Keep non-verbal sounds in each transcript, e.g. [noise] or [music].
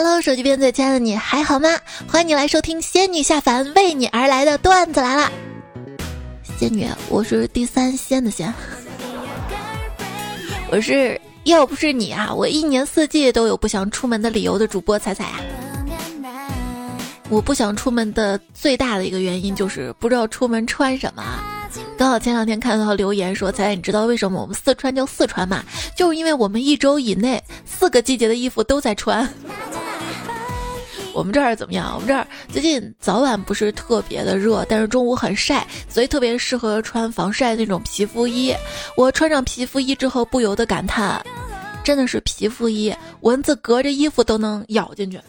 Hello，手机边最亲爱的你还好吗？欢迎你来收听仙女下凡为你而来的段子来了。仙女，我是第三仙的仙，[laughs] 我是要不是你啊，我一年四季都有不想出门的理由的主播彩彩啊。我不想出门的最大的一个原因就是不知道出门穿什么。刚好前两天看到留言说：“彩彩，你知道为什么我们四川叫四川吗？就是因为我们一周以内四个季节的衣服都在穿。”我们这儿怎么样？我们这儿最近早晚不是特别的热，但是中午很晒，所以特别适合穿防晒那种皮肤衣。我穿上皮肤衣之后，不由得感叹：真的是皮肤衣，蚊子隔着衣服都能咬进去。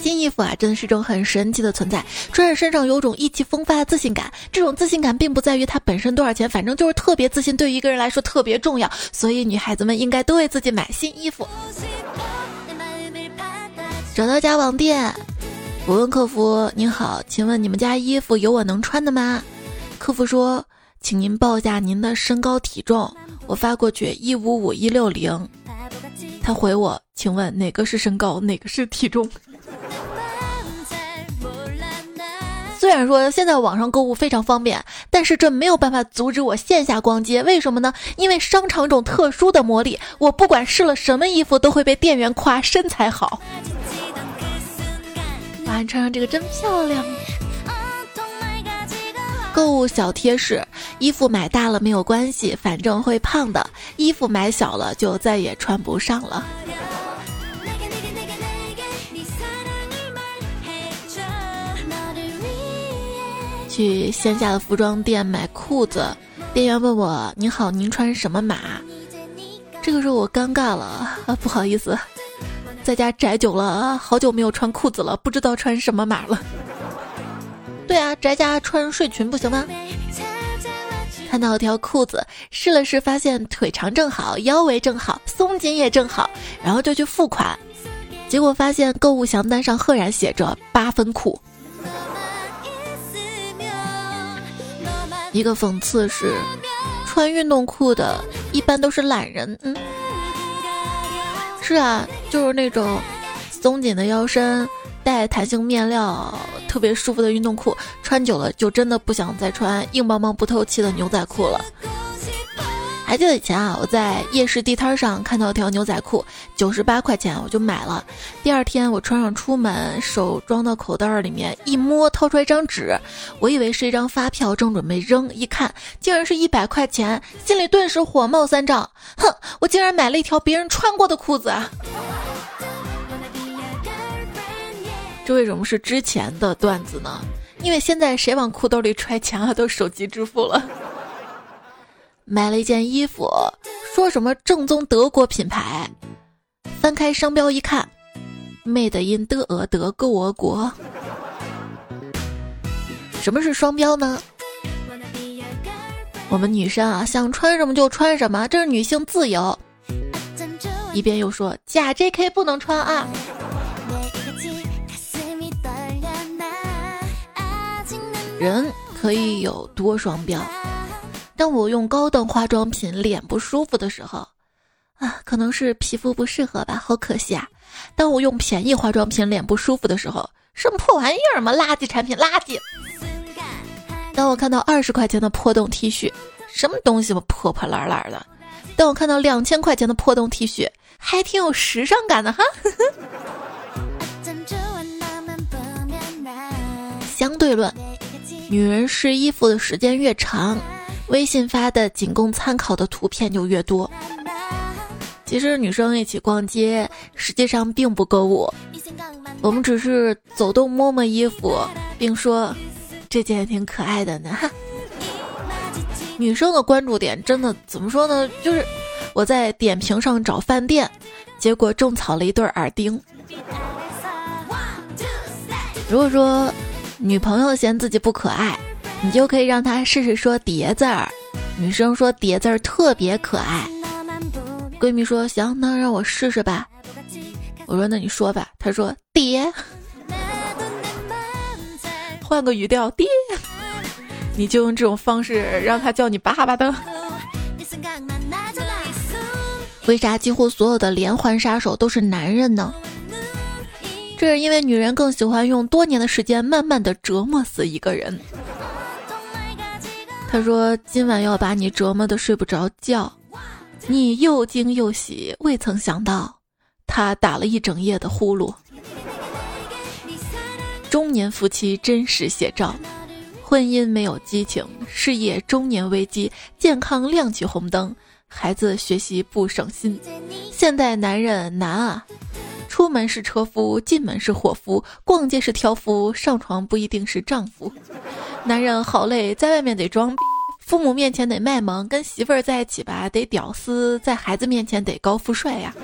新衣服啊，真的是一种很神奇的存在，穿在身上有种意气风发的自信感。这种自信感并不在于它本身多少钱，反正就是特别自信，对于一个人来说特别重要。所以女孩子们应该都为自己买新衣服。找到家网店，我问客服：“您好，请问你们家衣服有我能穿的吗？”客服说：“请您报一下您的身高体重，我发过去一五五一六零。[laughs] ”他回我：“请问哪个是身高，哪个是体重？”虽然说现在网上购物非常方便，但是这没有办法阻止我线下逛街。为什么呢？因为商场种特殊的魔力，我不管试了什么衣服，都会被店员夸身材好。哇，你穿上这个真漂亮！购物小贴士：衣服买大了没有关系，反正会胖的；衣服买小了就再也穿不上了。去线下的服装店买裤子，店员问我：“您好，您穿什么码？”这个时候我尴尬了啊，不好意思，在家宅久了，好久没有穿裤子了，不知道穿什么码了。对啊，宅家穿睡裙不行吗？看到条裤子，试了试，发现腿长正好，腰围正好，松紧也正好，然后就去付款，结果发现购物详单上赫然写着八分裤。一个讽刺是，穿运动裤的一般都是懒人。嗯，是啊，就是那种松紧的腰身，带弹性面料，特别舒服的运动裤，穿久了就真的不想再穿硬邦邦不透气的牛仔裤了。还记得以前啊，我在夜市地摊上看到一条牛仔裤，九十八块钱，我就买了。第二天我穿上出门，手装到口袋里面，一摸掏出一张纸，我以为是一张发票，正准备扔，一看竟然是一百块钱，心里顿时火冒三丈。哼，我竟然买了一条别人穿过的裤子啊！这为什么是之前的段子呢？因为现在谁往裤兜里揣钱啊，都手机支付了。买了一件衣服，说什么正宗德国品牌，翻开商标一看，made in 德俄德各俄国。什么是双标呢？我们女生啊，想穿什么就穿什么，这是女性自由。一边又说假 JK 不能穿啊。人可以有多双标？当我用高档化妆品脸不舒服的时候，啊，可能是皮肤不适合吧，好可惜啊。当我用便宜化妆品脸不舒服的时候，什么破玩意儿嘛，垃圾产品，垃圾。当我看到二十块钱的破洞 T 恤，什么东西嘛，破破烂烂的。当我看到两千块钱的破洞 T 恤，还挺有时尚感的哈。[laughs] 相对论，女人试衣服的时间越长。微信发的仅供参考的图片就越多。其实女生一起逛街，实际上并不购物，我们只是走动摸摸衣服，并说这件挺可爱的呢。[laughs] 女生的关注点真的怎么说呢？就是我在点评上找饭店，结果种草了一对耳钉。如果说女朋友嫌自己不可爱。你就可以让他试试说叠字儿，女生说叠字儿特别可爱。闺蜜说行，那让我试试吧。我说那你说吧。她说叠，换个语调叠，你就用这种方式让她叫你爸爸的。为啥几乎所有的连环杀手都是男人呢？这是因为女人更喜欢用多年的时间慢慢的折磨死一个人。他说今晚要把你折磨的睡不着觉，你又惊又喜，未曾想到他打了一整夜的呼噜。中年夫妻真实写照。婚姻没有激情，事业中年危机，健康亮起红灯，孩子学习不省心。现代男人难啊，出门是车夫，进门是伙夫，逛街是挑夫，上床不一定是丈夫。男人好累，在外面得装逼，父母面前得卖萌，跟媳妇儿在一起吧得屌丝，在孩子面前得高富帅呀。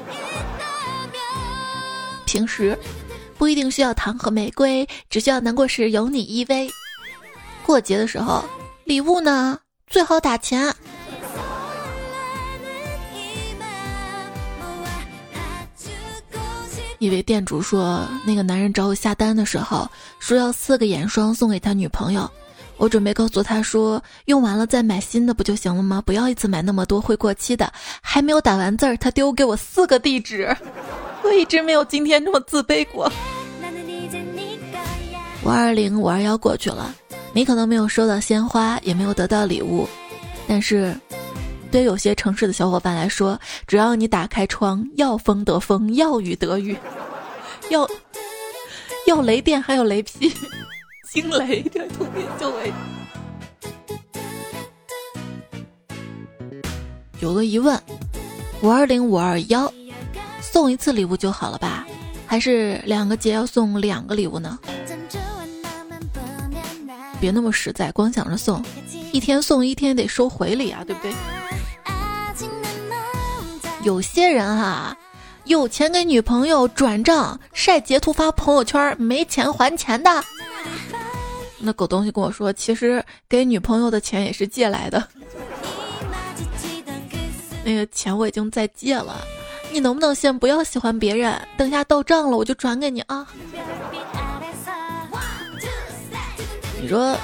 平时不一定需要糖和玫瑰，只需要难过时有你依偎。过节的时候，礼物呢最好打钱。一位店主说，那个男人找我下单的时候，说要四个眼霜送给他女朋友。我准备告诉他说，用完了再买新的不就行了吗？不要一次买那么多，会过期的。还没有打完字儿，他丢给我四个地址。我一直没有今天这么自卑过。五二零五二幺过去了。你可能没有收到鲜花，也没有得到礼物，但是，对有些城市的小伙伴来说，只要你打开窗，要风得风，要雨得雨，要要雷电还有雷劈，惊雷这图片就为。有个疑问：五二零五二幺送一次礼物就好了吧？还是两个节要送两个礼物呢？别那么实在，光想着送，一天送一天得收回礼啊，对不对？有些人哈，有钱给女朋友转账晒截图发朋友圈，没钱还钱的。那狗东西跟我说，其实给女朋友的钱也是借来的，那个钱我已经在借了，你能不能先不要喜欢别人？等下到账了我就转给你啊。你说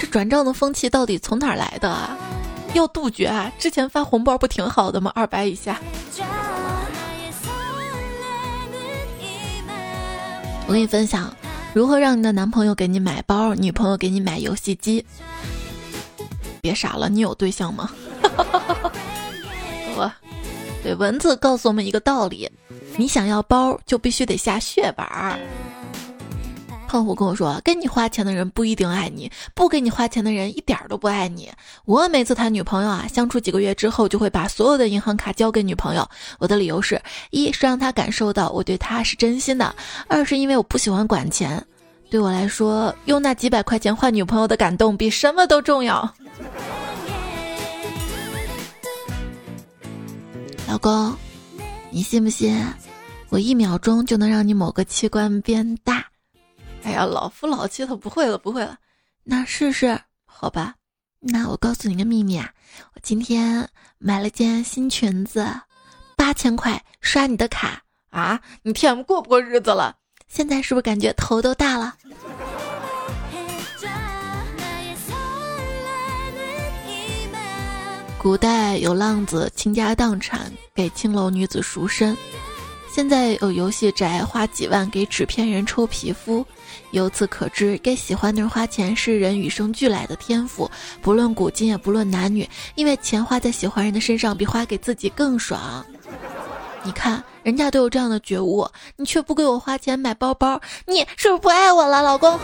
这转账的风气到底从哪儿来的啊？要杜绝啊！之前发红包不挺好的吗？二百以下。我跟你分享，如何让你的男朋友给你买包，女朋友给你买游戏机。别傻了，你有对象吗？[laughs] 我，对文字告诉我们一个道理：你想要包，就必须得下血本儿。胖虎跟我说：“跟你花钱的人不一定爱你，不给你花钱的人一点都不爱你。”我每次谈女朋友啊，相处几个月之后，就会把所有的银行卡交给女朋友。我的理由是：一是让她感受到我对她是真心的；二是因为我不喜欢管钱。对我来说，用那几百块钱换女朋友的感动比什么都重要。老公，你信不信？我一秒钟就能让你某个器官变大？哎呀，老夫老妻了，不会了，不会了。那试试，好吧？那我告诉你个秘密啊，我今天买了件新裙子，八千块，刷你的卡啊？你 TM 过不过日子了？现在是不是感觉头都大了？古代有浪子倾家荡产给青楼女子赎身，现在有游戏宅花几万给纸片人抽皮肤。由此可知，给喜欢的人花钱是人与生俱来的天赋，不论古今也不论男女，因为钱花在喜欢人的身上比花给自己更爽。你看，人家都有这样的觉悟，你却不给我花钱买包包，你是不是不爱我了，老公？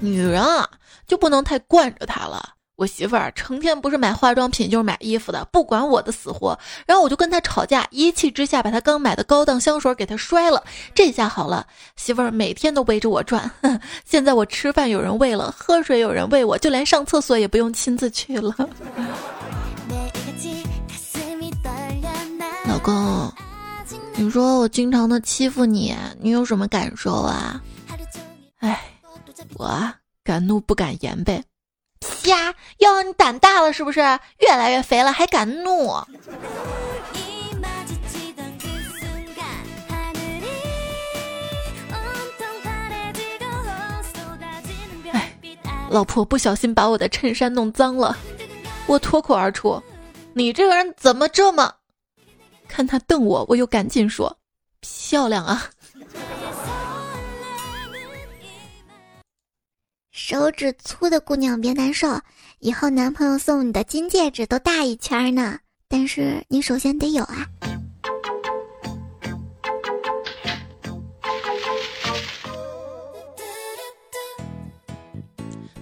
女人啊，就不能太惯着他了。我媳妇儿成天不是买化妆品就是买衣服的，不管我的死活。然后我就跟她吵架，一气之下把她刚买的高档香水给她摔了。这下好了，媳妇儿每天都围着我转。[laughs] 现在我吃饭有人喂了，喝水有人喂我，就连上厕所也不用亲自去了。老公，你说我经常的欺负你，你有什么感受啊？哎，我敢怒不敢言呗。呀，哟，你胆大了是不是？越来越肥了还敢怒？老婆不小心把我的衬衫弄脏了，我脱口而出：“你这个人怎么这么……看他瞪我，我又赶紧说：“漂亮啊！”手指粗的姑娘别难受，以后男朋友送你的金戒指都大一圈呢。但是你首先得有啊。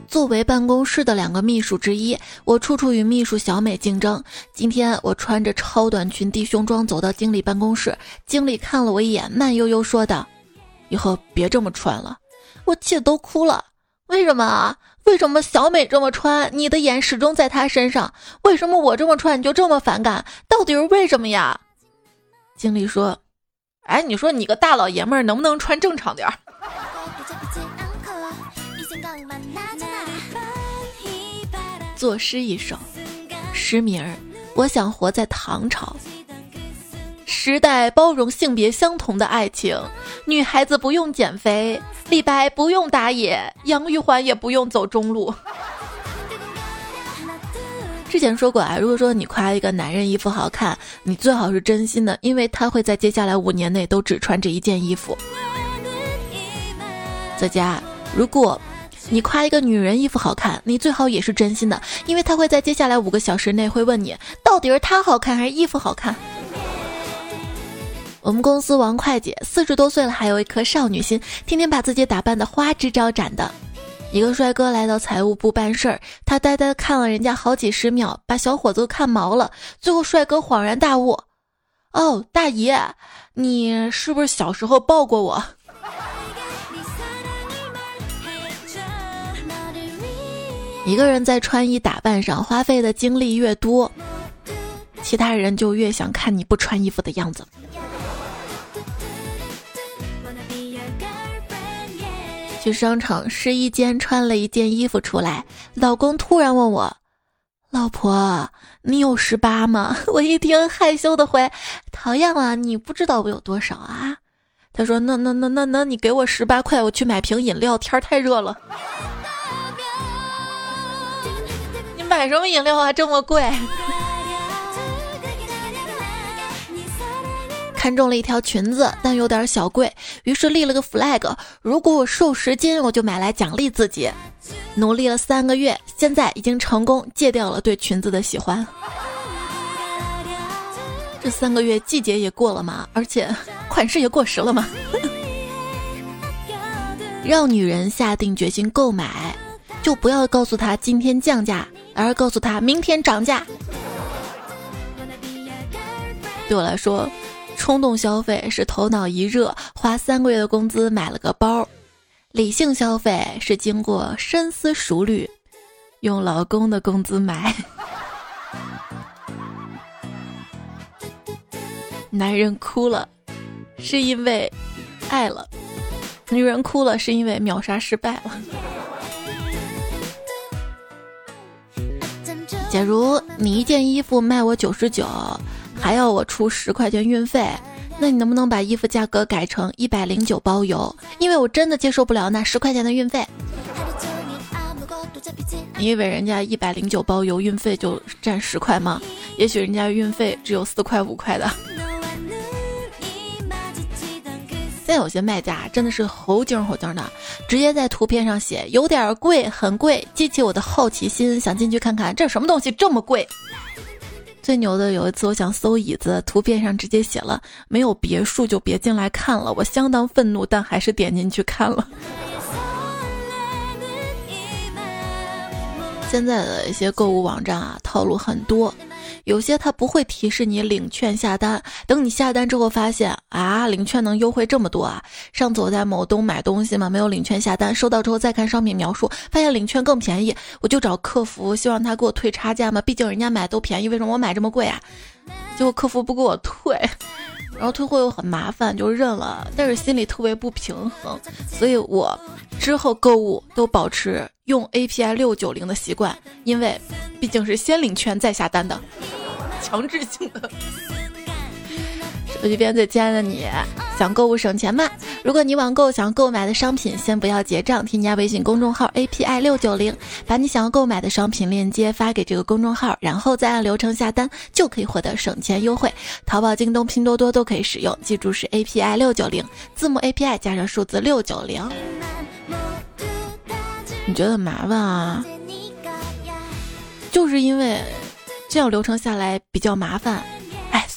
作为办公室的两个秘书之一，我处处与秘书小美竞争。今天我穿着超短裙、低胸装走到经理办公室，经理看了我一眼，慢悠悠说道：“以后别这么穿了。”我气得都哭了。为什么啊？为什么小美这么穿，你的眼始终在她身上？为什么我这么穿你就这么反感？到底是为什么呀？经理说：“哎，你说你个大老爷们儿能不能穿正常点儿？”作诗一首，诗名儿：我想活在唐朝。时代包容性别相同的爱情，女孩子不用减肥，李白不用打野，杨玉环也不用走中路。[laughs] 之前说过啊，如果说你夸一个男人衣服好看，你最好是真心的，因为他会在接下来五年内都只穿这一件衣服。在家，如果。你夸一个女人衣服好看，你最好也是真心的，因为她会在接下来五个小时内会问你，到底是她好看还是衣服好看。我们公司王会计四十多岁了，还有一颗少女心，天天把自己打扮的花枝招展的。一个帅哥来到财务部办事儿，他呆呆看了人家好几十秒，把小伙子都看毛了。最后帅哥恍然大悟：“哦，大爷，你是不是小时候抱过我？” [laughs] 一个人在穿衣打扮上花费的精力越多，其他人就越想看你不穿衣服的样子。去商场试衣间穿了一件衣服出来，老公突然问我：“老婆，你有十八吗？” [laughs] 我一听害羞的回：“讨厌了，你不知道我有多少啊？”他说：“那那那那那你给我十八块，我去买瓶饮料，天太热了。”你买什么饮料啊，这么贵？看中了一条裙子，但有点小贵，于是立了个 flag，如果我瘦十斤，我就买来奖励自己。努力了三个月，现在已经成功戒掉了对裙子的喜欢。这三个月季节也过了嘛，而且 [laughs] 款式也过时了嘛。让女人下定决心购买，就不要告诉她今天降价。而告诉她明天涨价。对我来说，冲动消费是头脑一热，花三个月的工资买了个包；理性消费是经过深思熟虑，用老公的工资买。[laughs] 男人哭了，是因为爱了；女人哭了，是因为秒杀失败了。[laughs] 假如你一件衣服卖我九十九，还要我出十块钱运费，那你能不能把衣服价格改成一百零九包邮？因为我真的接受不了那十块钱的运费。你以为人家一百零九包邮运费就占十块吗？也许人家运费只有四块五块的。现在有些卖家真的是猴精猴精的，直接在图片上写有点贵，很贵，激起我的好奇心，想进去看看这什么东西这么贵。最牛的有一次，我想搜椅子，图片上直接写了没有别墅就别进来看了，我相当愤怒，但还是点进去看了。[laughs] 现在的一些购物网站啊，套路很多。有些他不会提示你领券下单，等你下单之后发现啊，领券能优惠这么多啊！上次我在某东买东西嘛，没有领券下单，收到之后再看商品描述，发现领券更便宜，我就找客服，希望他给我退差价嘛，毕竟人家买都便宜，为什么我买这么贵啊？结果客服不给我退，[laughs] 然后退货又很麻烦，就认了，但是心里特别不平衡，所以我之后购物都保持用 API 六九零的习惯，因为毕竟是先领券再下单的。强制性的。手机边最亲爱的你，想购物省钱吗？如果你网购想购买的商品，先不要结账，添加微信公众号 API 六九零，把你想要购买的商品链接发给这个公众号，然后再按流程下单，就可以获得省钱优惠。淘宝、京东、拼多多都可以使用，记住是 API 六九零，字母 API 加上数字六九零。你觉得麻烦啊？就是因为这样流程下来比较麻烦。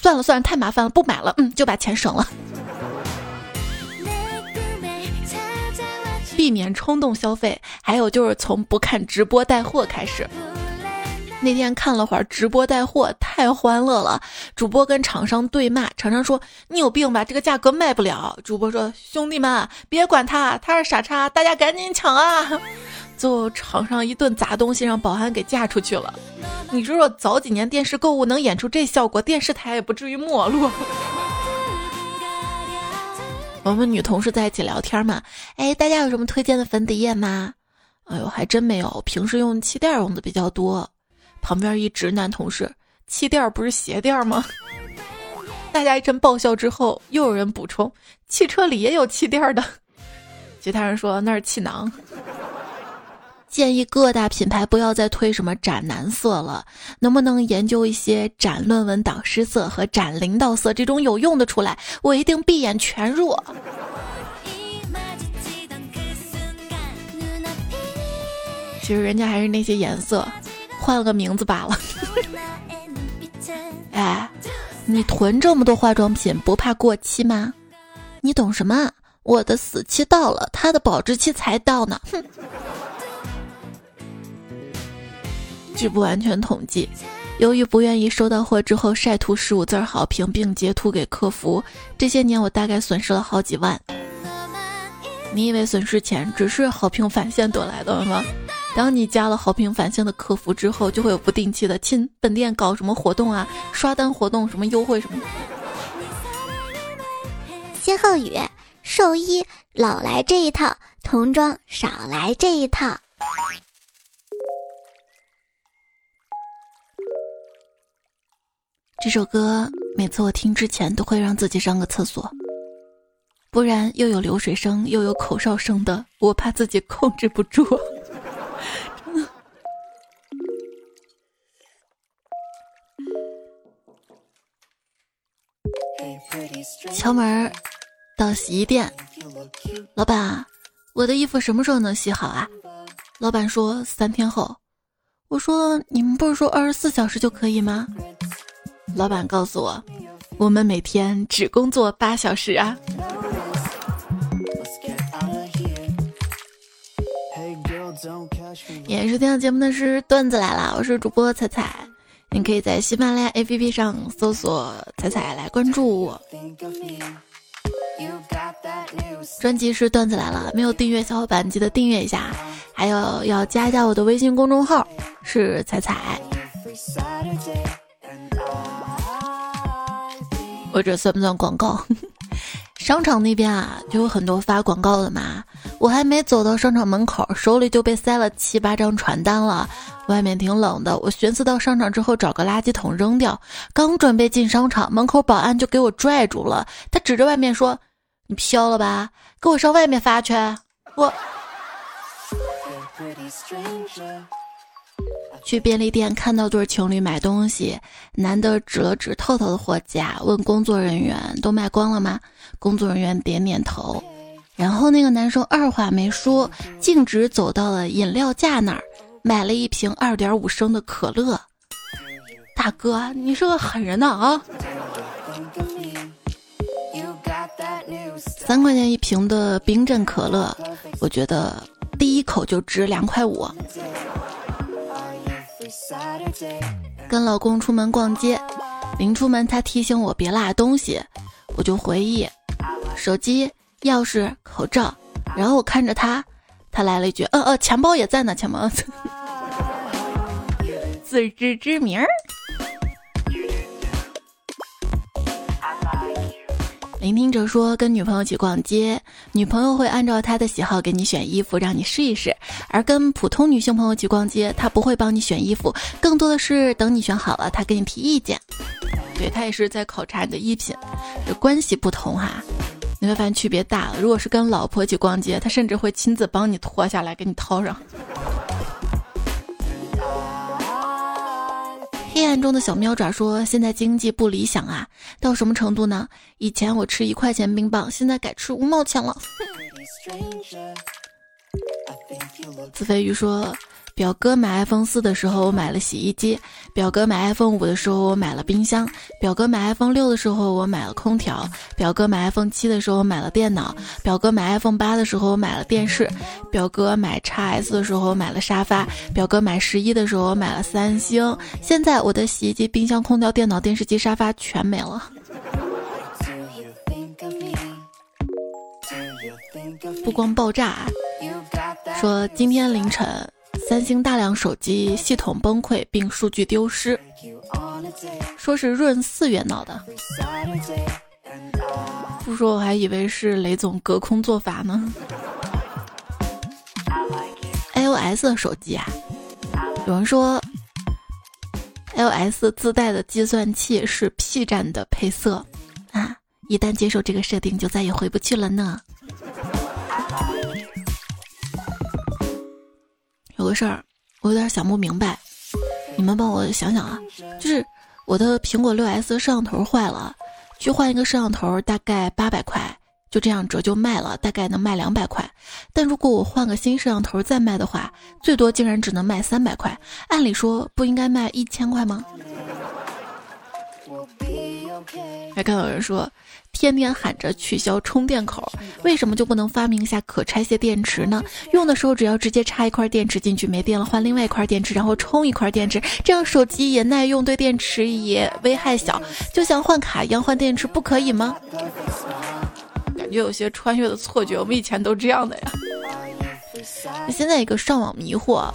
算了算了，太麻烦了，不买了。嗯，就把钱省了。避免冲动消费，还有就是从不看直播带货开始。那天看了会儿直播带货，太欢乐了。主播跟厂商对骂，厂商说：“你有病吧，这个价格卖不了。”主播说：“兄弟们，别管他，他是傻叉，大家赶紧抢啊！”最后厂商一顿砸东西，让保安给架出去了。你说说，早几年电视购物能演出这效果，电视台也不至于没落。[laughs] 我们女同事在一起聊天嘛，哎，大家有什么推荐的粉底液吗？哎呦，还真没有，平时用气垫用的比较多。旁边一直男同事，气垫不是鞋垫吗？[laughs] 大家一阵爆笑之后，又有人补充，汽车里也有气垫的。其他人说那是气囊。建议各大品牌不要再推什么斩男色了，能不能研究一些斩论文导师色和斩领导色这种有用的出来？我一定闭眼全入。其实人家还是那些颜色，换了个名字罢了。[laughs] 哎，你囤这么多化妆品不怕过期吗？你懂什么？我的死期到了，他的保质期才到呢。哼。据不完全统计，由于不愿意收到货之后晒图十五字好评并截图给客服，这些年我大概损失了好几万。你以为损失钱只是好评返现得来的吗？当你加了好评返现的客服之后，就会有不定期的亲本店搞什么活动啊，刷单活动什么优惠什么。歇后语：寿衣老来这一套，童装少来这一套。这首歌每次我听之前都会让自己上个厕所，不然又有流水声又有口哨声的，我怕自己控制不住。敲门，到洗衣店，老板，我的衣服什么时候能洗好啊？老板说三天后。我说你们不是说二十四小时就可以吗？老板告诉我，我们每天只工作八小时啊。也是听到节目的是段子来了，我是主播彩彩，你可以在喜马拉雅 APP 上搜索彩彩来关注我。专辑是段子来了，没有订阅小伙伴记得订阅一下，还有要加一下我的微信公众号是彩彩。或者算不算广告？[laughs] 商场那边啊，就有很多发广告的嘛。我还没走到商场门口，手里就被塞了七八张传单了。外面挺冷的，我寻思到商场之后找个垃圾桶扔掉。刚准备进商场，门口保安就给我拽住了。他指着外面说：“你飘了吧？给我上外面发去！”我。去便利店看到对情侣买东西，男的指了指透透的货架，问工作人员：“都卖光了吗？”工作人员点点头。然后那个男生二话没说，径直走到了饮料架那儿，买了一瓶二点五升的可乐。大哥，你是个狠人呢啊！三块钱一瓶的冰镇可乐，我觉得第一口就值两块五。跟老公出门逛街，临出门他提醒我别落东西，我就回忆手机、钥匙、口罩，然后我看着他，他来了一句：“嗯嗯，钱包也在呢，钱包。” [laughs] 自知之明儿。聆听者说，跟女朋友一起逛街，女朋友会按照她的喜好给你选衣服，让你试一试；而跟普通女性朋友一起逛街，她不会帮你选衣服，更多的是等你选好了，她给你提意见。对她也是在考察你的衣品，这关系不同哈，你会发现区别大了。如果是跟老婆一起逛街，她甚至会亲自帮你脱下来给你套上。黑暗中的小喵爪说：“现在经济不理想啊，到什么程度呢？以前我吃一块钱冰棒，现在改吃五毛钱了。”子飞鱼说。表哥买 iPhone 四的时候，我买了洗衣机；表哥买 iPhone 五的时候，我买了冰箱；表哥买 iPhone 六的时候，我买了空调；表哥买 iPhone 七的时候，我买了电脑；表哥买 iPhone 八的时候，我买了电视；表哥买 x S 的时候，我买了沙发；表哥买十一的时候，我买了三星。现在我的洗衣机、冰箱、空调、电脑、电视机、沙发全没了。不光爆炸，说今天凌晨。三星大量手机系统崩溃并数据丢失，说是闰四月闹的。不说我还以为是雷总隔空做法呢。iOS 手机啊，有人说 iOS 自带的计算器是 P 站的配色啊，一旦接受这个设定，就再也回不去了呢。有个事儿，我有点想不明白，你们帮我想想啊。就是我的苹果六 S 摄像头坏了，去换一个摄像头大概八百块，就这样折旧卖了，大概能卖两百块。但如果我换个新摄像头再卖的话，最多竟然只能卖三百块。按理说不应该卖一千块吗？还看到有人说。天天喊着取消充电口，为什么就不能发明一下可拆卸电池呢？用的时候只要直接插一块电池进去，没电了换另外一块电池，然后充一块电池，这样手机也耐用，对电池也危害小，就像换卡一样换电池，不可以吗？感觉有些穿越的错觉，我们以前都这样的呀。现在一个上网迷惑，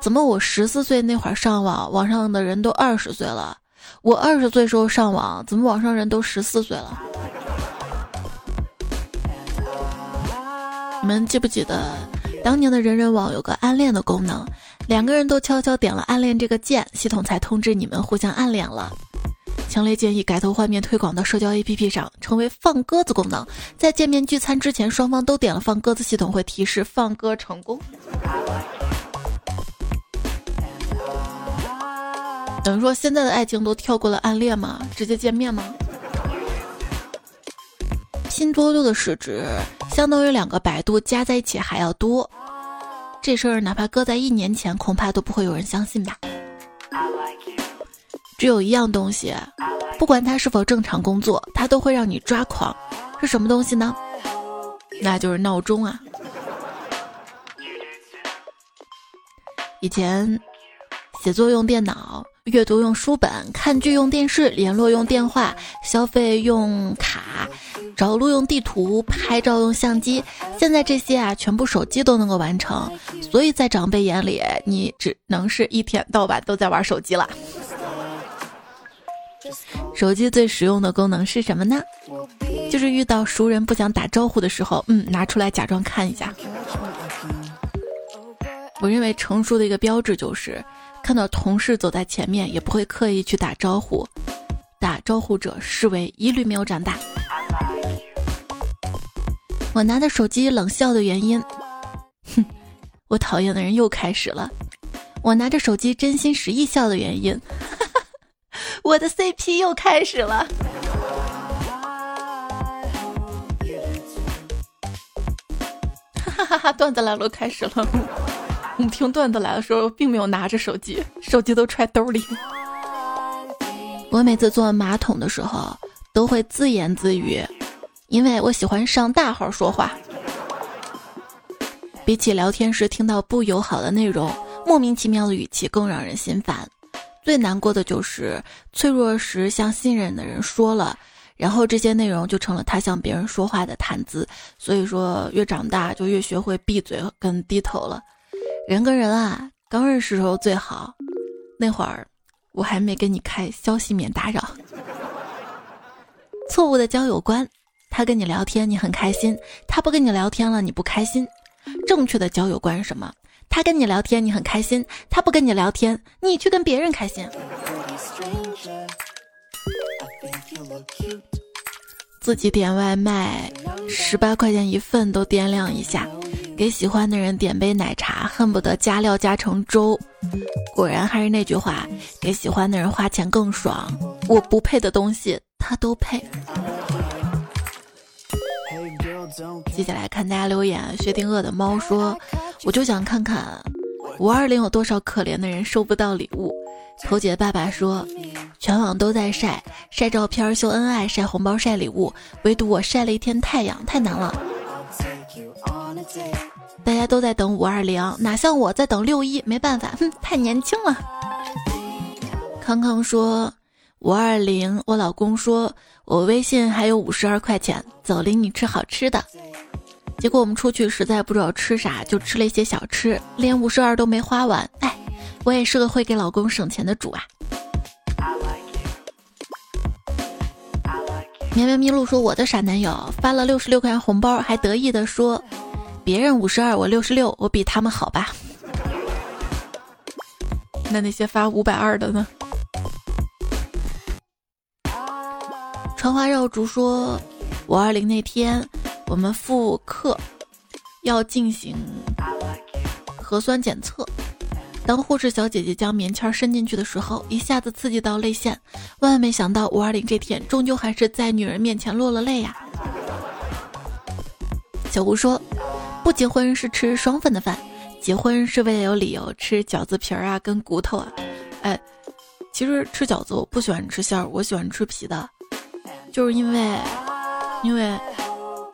怎么我十四岁那会儿上网，网上的人都二十岁了？我二十岁时候上网，怎么网上人都十四岁了？你们记不记得当年的人人网有个暗恋的功能？两个人都悄悄点了暗恋这个键，系统才通知你们互相暗恋了。强烈建议改头换面推广到社交 APP 上，成为放鸽子功能。在见面聚餐之前，双方都点了放鸽子，系统会提示放鸽成功。等于说现在的爱情都跳过了暗恋吗？直接见面吗？拼多多的市值相当于两个百度加在一起还要多，这事儿哪怕搁在一年前，恐怕都不会有人相信吧。只有一样东西，不管它是否正常工作，它都会让你抓狂，是什么东西呢？那就是闹钟啊。以前写作用电脑。阅读用书本，看剧用电视，联络用电话，消费用卡，找路用地图，拍照用相机。现在这些啊，全部手机都能够完成。所以在长辈眼里，你只能是一天到晚都在玩手机了。手机最实用的功能是什么呢？就是遇到熟人不想打招呼的时候，嗯，拿出来假装看一下。我认为成熟的一个标志就是。看到同事走在前面，也不会刻意去打招呼。打招呼者视为一律没有长大。我拿着手机冷笑的原因，哼，[laughs] 我讨厌的人又开始了。我拿着手机真心实意笑的原因，哈 [laughs] 哈我的 CP 又开始了。哈哈哈！段子来了，开始了。我们听段子来的时候，并没有拿着手机，手机都揣兜里。我每次坐马桶的时候，都会自言自语，因为我喜欢上大号说话。比起聊天时听到不友好的内容、莫名其妙的语气，更让人心烦。最难过的就是脆弱时向信任的人说了，然后这些内容就成了他向别人说话的谈资。所以说，越长大就越学会闭嘴跟低头了。人跟人啊，刚认识时候最好，那会儿我还没给你开消息免打扰。错误的交友观，他跟你聊天你很开心，他不跟你聊天了你不开心。正确的交友观是什么？他跟你聊天你很开心，他不跟你聊天，你去跟别人开心。自己点外卖，十八块钱一份都掂量一下。给喜欢的人点杯奶茶，恨不得加料加成粥。果然还是那句话，给喜欢的人花钱更爽。我不配的东西，他都配。接下来看大家留言，薛定谔的猫说：“我就想看看五二零有多少可怜的人收不到礼物。”头姐爸爸说：“全网都在晒晒照片、秀恩爱、晒红包、晒礼物，唯独我晒了一天太阳，太难了。”大家都在等五二零，哪像我在等六一？没办法，哼，太年轻了。康康说五二零，我老公说我微信还有五十二块钱，走，领你吃好吃的。结果我们出去实在不知道吃啥，就吃了一些小吃，连五十二都没花完。哎，我也是个会给老公省钱的主啊。绵绵麋鹿说我的傻男友发了六十六块钱红包，还得意的说。别人五十二，我六十六，我比他们好吧？那那些发五百二的呢？传花绕竹说，五二零那天我们复课要进行核酸检测，当护士小姐姐将棉签伸进去的时候，一下子刺激到泪腺，万万没想到五二零这天终究还是在女人面前落了泪呀。小胡说。不结婚是吃双份的饭，结婚是为了有理由吃饺子皮儿啊，跟骨头啊。哎，其实吃饺子我不喜欢吃馅儿，我喜欢吃皮的，就是因为因为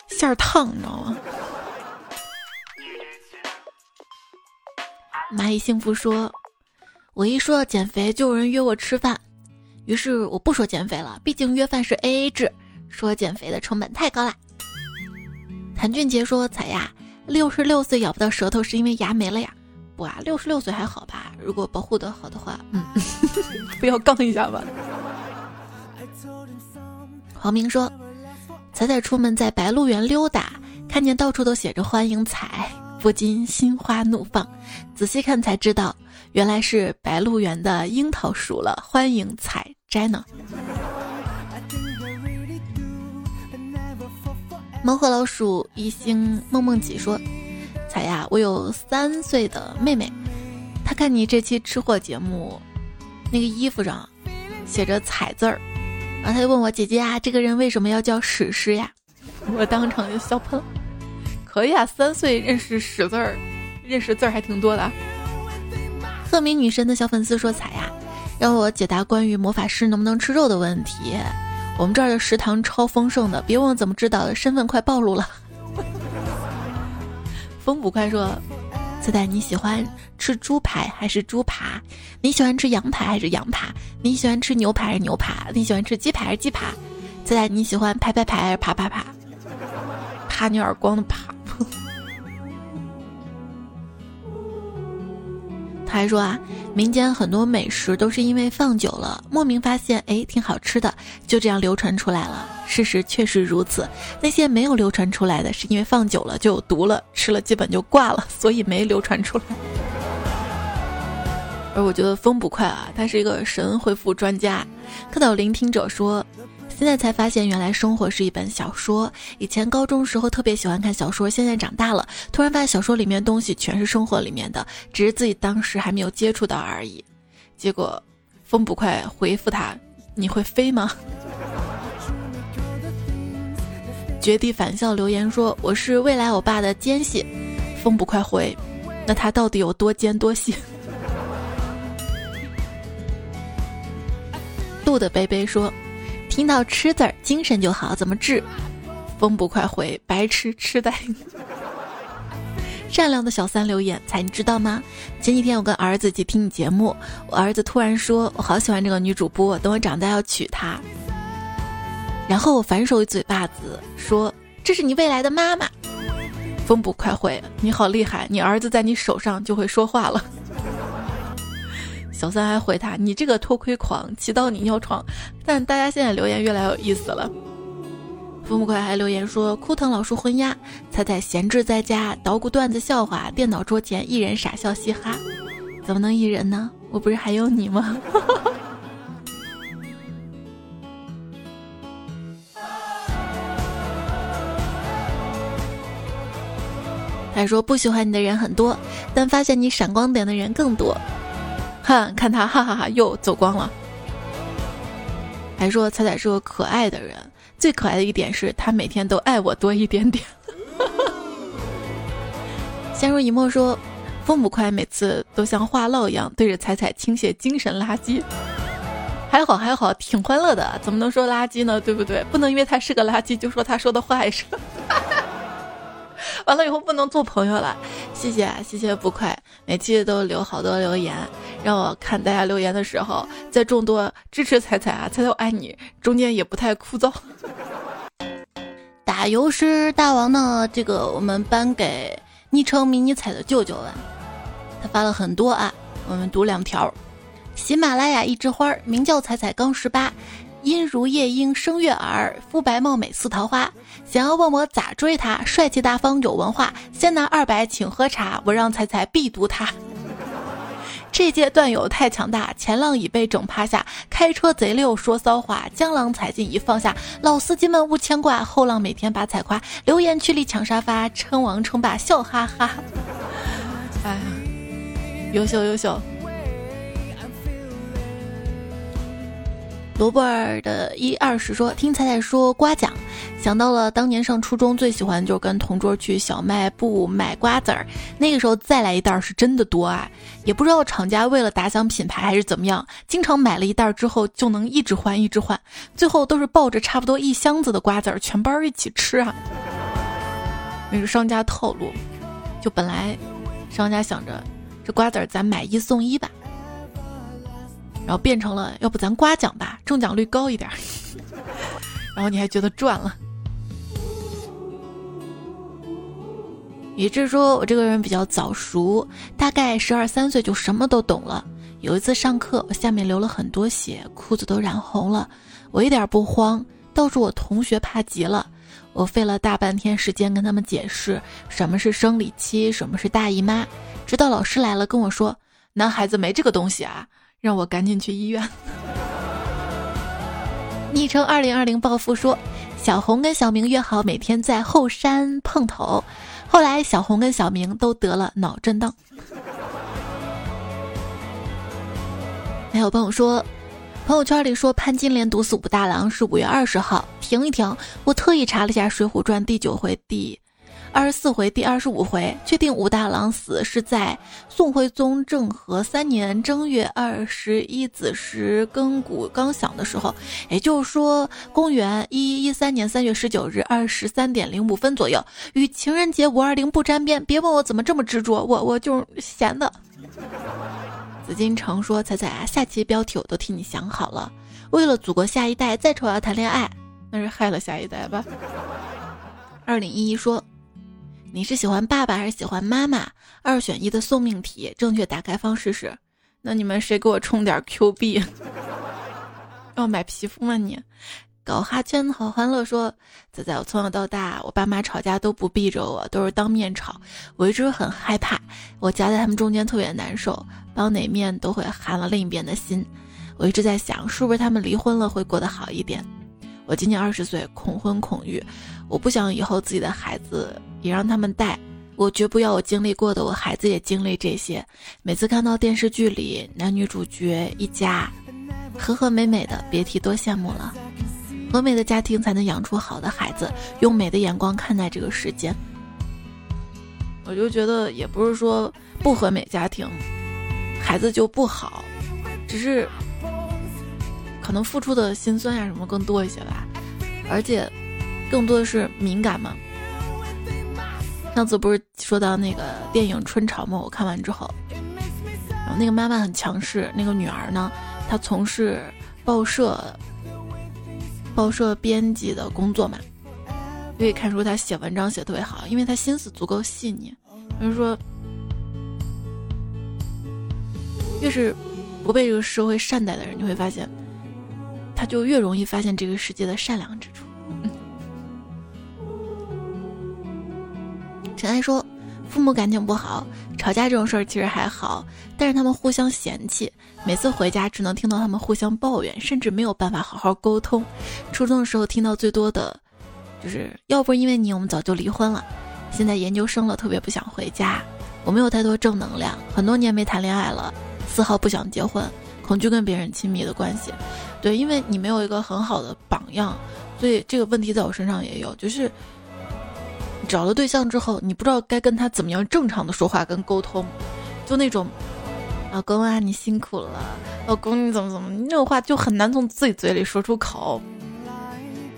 馅儿烫，你知道吗？蚂蚁幸福说：“我一说要减肥，就有人约我吃饭，于是我不说减肥了，毕竟约饭是 A A 制，说减肥的成本太高了。”谭俊杰说：“彩呀。”六十六岁咬不到舌头是因为牙没了呀？不啊，六十六岁还好吧？如果保护的好的话，嗯，[laughs] 不要杠一下吧。黄明说：“彩彩出门在白鹿原溜达，看见到处都写着欢迎彩，不禁心花怒放。仔细看才知道，原来是白鹿原的樱桃熟了，欢迎采摘呢。”猫和老鼠一星梦梦几说：“彩呀，我有三岁的妹妹，她看你这期吃货节目，那个衣服上写着‘彩’字儿，然后她就问我姐姐啊，这个人为什么要叫史诗呀？我当场就笑喷了。可以啊，三岁认识史字儿，认识字儿还挺多的。赫敏女神的小粉丝说：彩呀，让我解答关于魔法师能不能吃肉的问题。”我们这儿的食堂超丰盛的，别问我怎么知道的，身份快暴露了。[laughs] 风捕快说：“子仔，你喜欢吃猪排还是猪扒？你喜欢吃羊排还是羊扒？你喜欢吃牛排还是牛扒？你喜欢吃鸡排还是鸡扒？子仔，你喜欢拍拍拍还是啪啪啪？啪你耳光的啪！”他还说啊，民间很多美食都是因为放久了，莫名发现哎挺好吃的，就这样流传出来了。事实确实如此，那些没有流传出来的是因为放久了就有毒了，吃了基本就挂了，所以没流传出来。[laughs] 而我觉得风捕快啊，他是一个神回复专家，看到聆听者说。现在才发现，原来生活是一本小说。以前高中时候特别喜欢看小说，现在长大了，突然发现小说里面东西全是生活里面的，只是自己当时还没有接触到而已。结果，风不快回复他：“你会飞吗？” [laughs] 绝地反笑留言说：“我是未来欧巴的奸细。”风不快回：“那他到底有多奸多细？” [laughs] 路的贝贝说。听到吃字儿，精神就好，怎么治？风不快回，白痴痴呆。[laughs] 善良的小三留言，才你知道吗？前几天我跟儿子一起听你节目，我儿子突然说：“我好喜欢这个女主播，等我长大要娶她。”然后我反手一嘴巴子说：“这是你未来的妈妈。”风不快回，你好厉害，你儿子在你手上就会说话了。小三还回他：“你这个偷窥狂，祈祷你尿床。”但大家现在留言越来越有意思了。父母快还留言说：“枯藤老树昏鸦，菜菜闲置在家，捣鼓段子笑话，电脑桌前一人傻笑嘻哈，怎么能一人呢？我不是还有你吗？” [laughs] 他说：“不喜欢你的人很多，但发现你闪光点的人更多。看，看他哈哈哈又走光了。还说彩彩是个可爱的人，最可爱的一点是他每天都爱我多一点点。[laughs] 陷入一默说，风不快每次都像话唠一样对着彩彩倾泻精神垃圾。还好还好，挺欢乐的，怎么能说垃圾呢？对不对？不能因为他是个垃圾就说他说的坏事。完了以后不能做朋友了。谢谢谢谢不快，每期都留好多留言，让我看大家留言的时候，在众多支持彩彩啊，彩彩我爱你中间也不太枯燥。打油诗大王呢？这个我们颁给昵称迷你彩的舅舅了，他发了很多啊，我们读两条。喜马拉雅一枝花，名叫彩彩刚十八，音如夜莺声悦耳，肤白貌美似桃花。想要问我咋追他？帅气大方有文化，先拿二百请喝茶，我让彩彩必读他。这届段友太强大，前浪已被整趴下，开车贼溜说骚话，江郎才尽已放下，老司机们勿牵挂，后浪每天把彩夸，留言区里抢沙发，称王称霸笑哈哈。哎呀，优秀优秀。罗伯尔的一二十说，听彩彩说瓜奖，想到了当年上初中最喜欢就跟同桌去小卖部买瓜子儿，那个时候再来一袋是真的多啊，也不知道厂家为了打响品牌还是怎么样，经常买了一袋之后就能一直换一直换，最后都是抱着差不多一箱子的瓜子儿全班一起吃啊。那是商家套路，就本来商家想着这瓜子儿咱买一送一吧。然后变成了，要不咱刮奖吧，中奖率高一点。[laughs] 然后你还觉得赚了。也就是说，我这个人比较早熟，大概十二三岁就什么都懂了。有一次上课，我下面流了很多血，裤子都染红了，我一点不慌，倒是我同学怕极了。我费了大半天时间跟他们解释什么是生理期，什么是大姨妈，直到老师来了跟我说：“男孩子没这个东西啊。”让我赶紧去医院。[laughs] 昵称二零二零暴富说，小红跟小明约好每天在后山碰头，后来小红跟小明都得了脑震荡。还有朋友说，朋友圈里说潘金莲毒死武大郎是五月二十号，停一停，我特意查了一下《水浒传》第九回第。二十四回第二十五回，确定武大郎死是在宋徽宗政和三年正月二十一子时更鼓刚响的时候，也就是说，公元一一三年三月十九日二十三点零五分左右，与情人节五二零不沾边。别问我怎么这么执着，我我就是闲的。紫禁城说：“彩彩啊，下期标题我都替你想好了，为了祖国下一代，再丑要谈恋爱，那是害了下一代吧。”二零一一说。你是喜欢爸爸还是喜欢妈妈？二选一的送命题，正确打开方式是：那你们谁给我充点 Q 币？要 [laughs] 买皮肤吗？你搞哈圈好欢乐。说仔仔，我从小到大，我爸妈吵架都不避着我，都是当面吵。我一直很害怕，我夹在他们中间特别难受，帮哪面都会寒了另一边的心。我一直在想，是不是他们离婚了会过得好一点？我今年二十岁，恐婚恐育，我不想以后自己的孩子也让他们带，我绝不要我经历过的，我孩子也经历这些。每次看到电视剧里男女主角一家和和美美的，别提多羡慕了。和美的家庭才能养出好的孩子，用美的眼光看待这个世界。我就觉得也不是说不和美家庭，孩子就不好，只是。可能付出的心酸呀什么更多一些吧，而且更多的是敏感嘛。上次不是说到那个电影《春潮》吗？我看完之后，然后那个妈妈很强势，那个女儿呢，她从事报社报社编辑的工作嘛，可以看出她写文章写特别好，因为她心思足够细腻。就是说，越是不被这个社会善待的人，你会发现。他就越容易发现这个世界的善良之处。[laughs] 陈爱说，父母感情不好，吵架这种事儿其实还好，但是他们互相嫌弃，每次回家只能听到他们互相抱怨，甚至没有办法好好沟通。初中的时候听到最多的，就是要不是因为你，我们早就离婚了。现在研究生了，特别不想回家。我没有太多正能量，很多年没谈恋爱了，丝毫不想结婚，恐惧跟别人亲密的关系。对，因为你没有一个很好的榜样，所以这个问题在我身上也有，就是找了对象之后，你不知道该跟他怎么样正常的说话跟沟通，就那种。老公啊，你辛苦了。老公，你怎么怎么？那种话就很难从自己嘴里说出口，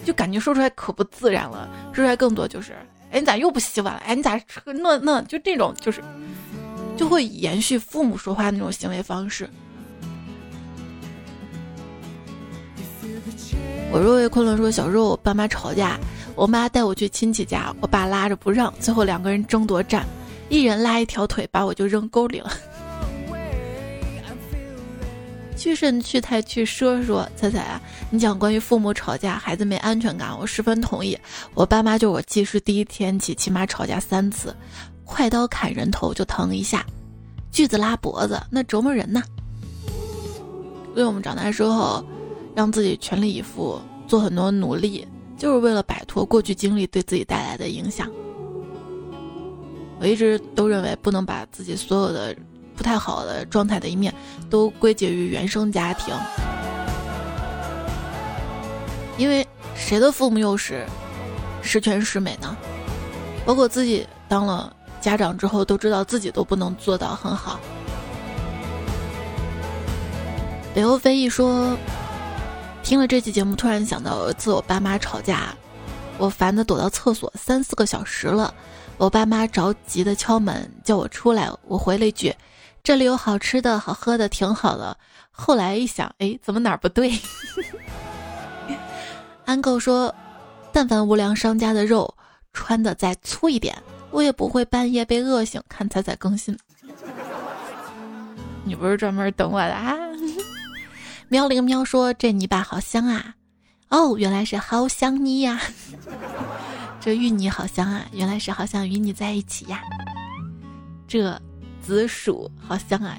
就感觉说出来可不自然了。说出来更多就是，哎，你咋又不洗碗了？哎，你咋那那就这种就是，就会延续父母说话那种行为方式。我若为昆仑说，小时候我爸妈吵架，我妈带我去亲戚家，我爸拉着不让，最后两个人争夺战，一人拉一条腿，把我就扔沟里了。去甚去太去说说彩彩啊，你讲关于父母吵架，孩子没安全感，我十分同意。我爸妈就我记事第一天起，起码吵架三次，快刀砍人头就疼一下，锯子拉脖子那折磨人呐。所以我们长大之后，让自己全力以赴做很多努力，就是为了摆脱过去经历对自己带来的影响。我一直都认为不能把自己所有的。不太好的状态的一面，都归结于原生家庭。因为谁的父母又是十全十美呢？包括自己当了家长之后，都知道自己都不能做到很好。北欧飞翼说，听了这期节目，突然想到有一次我爸妈吵架，我烦的躲到厕所三四个小时了，我爸妈着急的敲门叫我出来，我回了一句。这里有好吃的好喝的，挺好的。后来一想，哎，怎么哪儿不对？安狗说，但凡无良商家的肉穿的再粗一点，我也不会半夜被饿醒看彩彩更新。你不是专门等我的啊？喵了个喵说，这泥巴好香啊！哦，原来是好想你呀！[laughs] 这芋泥好香啊！原来是好想与你在一起呀！这。紫薯好香啊！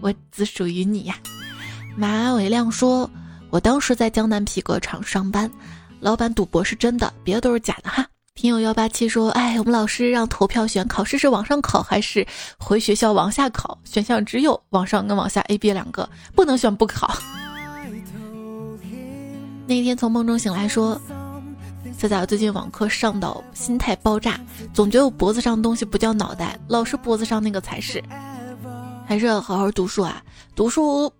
我只属于你呀。马伟亮说：“我当时在江南皮革厂上班，老板赌博是真的，别的都是假的哈。”听友幺八七说：“哎，我们老师让投票选考试是往上考还是回学校往下考？选项只有往上跟往下 A、B 两个，不能选不考。”那天从梦中醒来说。仔仔最近网课上到心态爆炸，总觉得我脖子上的东西不叫脑袋，老师脖子上那个才是。还是要好好读书啊！读书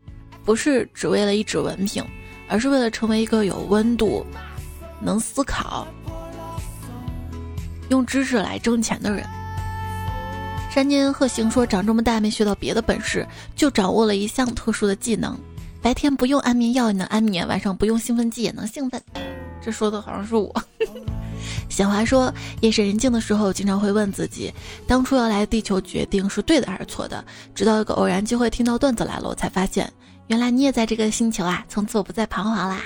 不是只为了一纸文凭，而是为了成为一个有温度、能思考、用知识来挣钱的人。山间鹤行说：“长这么大没学到别的本事，就掌握了一项特殊的技能，白天不用安眠药也能安眠，晚上不用兴奋剂也能兴奋。”这说的好像是我。[laughs] 显华说，夜深人静的时候，经常会问自己，当初要来地球决定是对的还是错的。直到一个偶然机会听到段子来了，我才发现，原来你也在这个星球啊！从此我不再彷徨啦。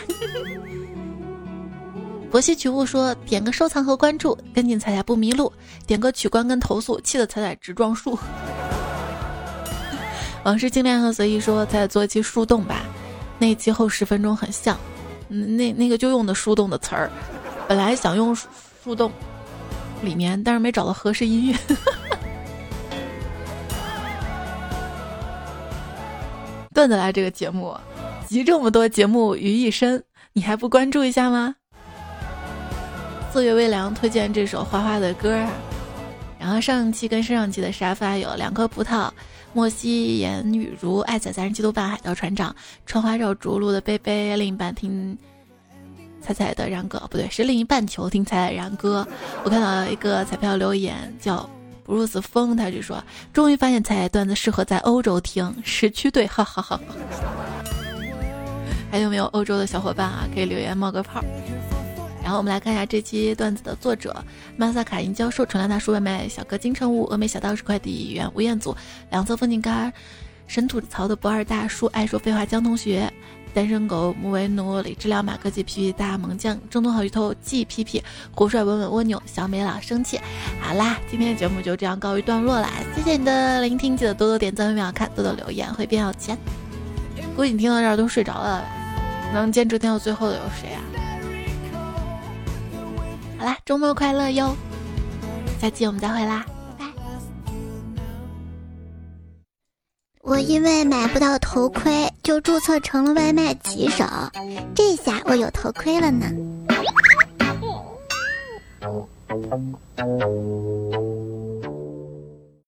博西取物说，点个收藏和关注，跟进彩彩不迷路。点个取关跟投诉，气得彩彩直撞树。往事精炼和随意说，再做一期树洞吧，那期后十分钟很像。那那个就用的树洞的词儿，本来想用树洞里面，但是没找到合适音乐。[laughs] 段子来这个节目，集这么多节目于一身，你还不关注一下吗？四月微凉推荐这首花花的歌啊，然后上一期跟上上期的沙发有两颗葡萄。莫西言雨如爱在三十七度半海盗船长穿花绕竹路的贝贝另一半听彩彩的然哥不对是另一半球听彩彩然歌我看到一个彩票留言叫布鲁斯风他就说终于发现彩彩段子适合在欧洲听市区对哈哈哈还有没有欧洲的小伙伴啊可以留言冒个泡。然后我们来看一下这期段子的作者：马萨卡因教授、纯良大叔、外卖小哥、金城武、峨眉小道士、快递员吴彦祖、两侧风景杆、神吐槽的不二大叔、爱说废话江同学、单身狗木为奴、李治疗马哥、G P 大猛将、中东好鱼头、G P P、胡帅稳稳蜗牛、小美老生气。好啦，今天的节目就这样告一段落啦，谢谢你的聆听，记得多多点赞、微秒看，多多留言会变有钱。估计你听到这儿都睡着了，能坚持听到最后的有谁啊？好啦，周末快乐哟！下期我们再会啦，拜拜。我因为买不到头盔，就注册成了外卖骑手，这下我有头盔了呢。[laughs]